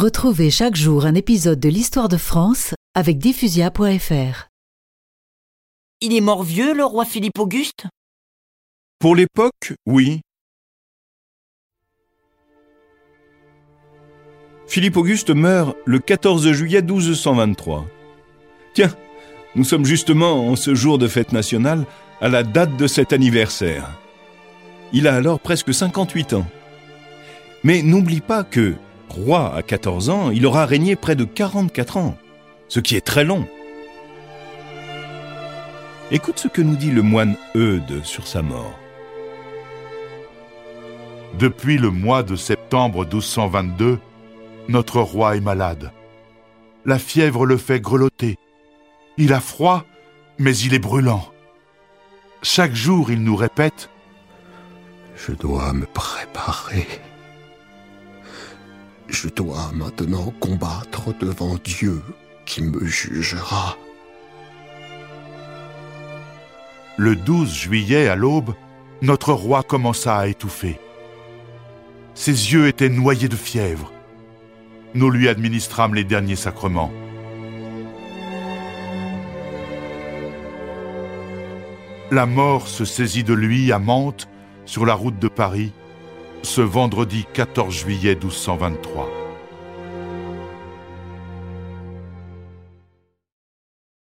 Retrouvez chaque jour un épisode de l'histoire de France avec diffusia.fr. Il est mort vieux, le roi Philippe Auguste? Pour l'époque, oui. Philippe Auguste meurt le 14 juillet 1223. Tiens, nous sommes justement en ce jour de fête nationale à la date de cet anniversaire. Il a alors presque 58 ans. Mais n'oublie pas que, roi à 14 ans, il aura régné près de 44 ans, ce qui est très long. Écoute ce que nous dit le moine Eudes sur sa mort. Depuis le mois de septembre 1222, notre roi est malade. La fièvre le fait grelotter. Il a froid, mais il est brûlant. Chaque jour, il nous répète Je dois me préparer. Je dois maintenant combattre devant Dieu qui me jugera. Le 12 juillet à l'aube, notre roi commença à étouffer. Ses yeux étaient noyés de fièvre. Nous lui administrâmes les derniers sacrements. La mort se saisit de lui à Mantes, sur la route de Paris, ce vendredi 14 juillet 1223.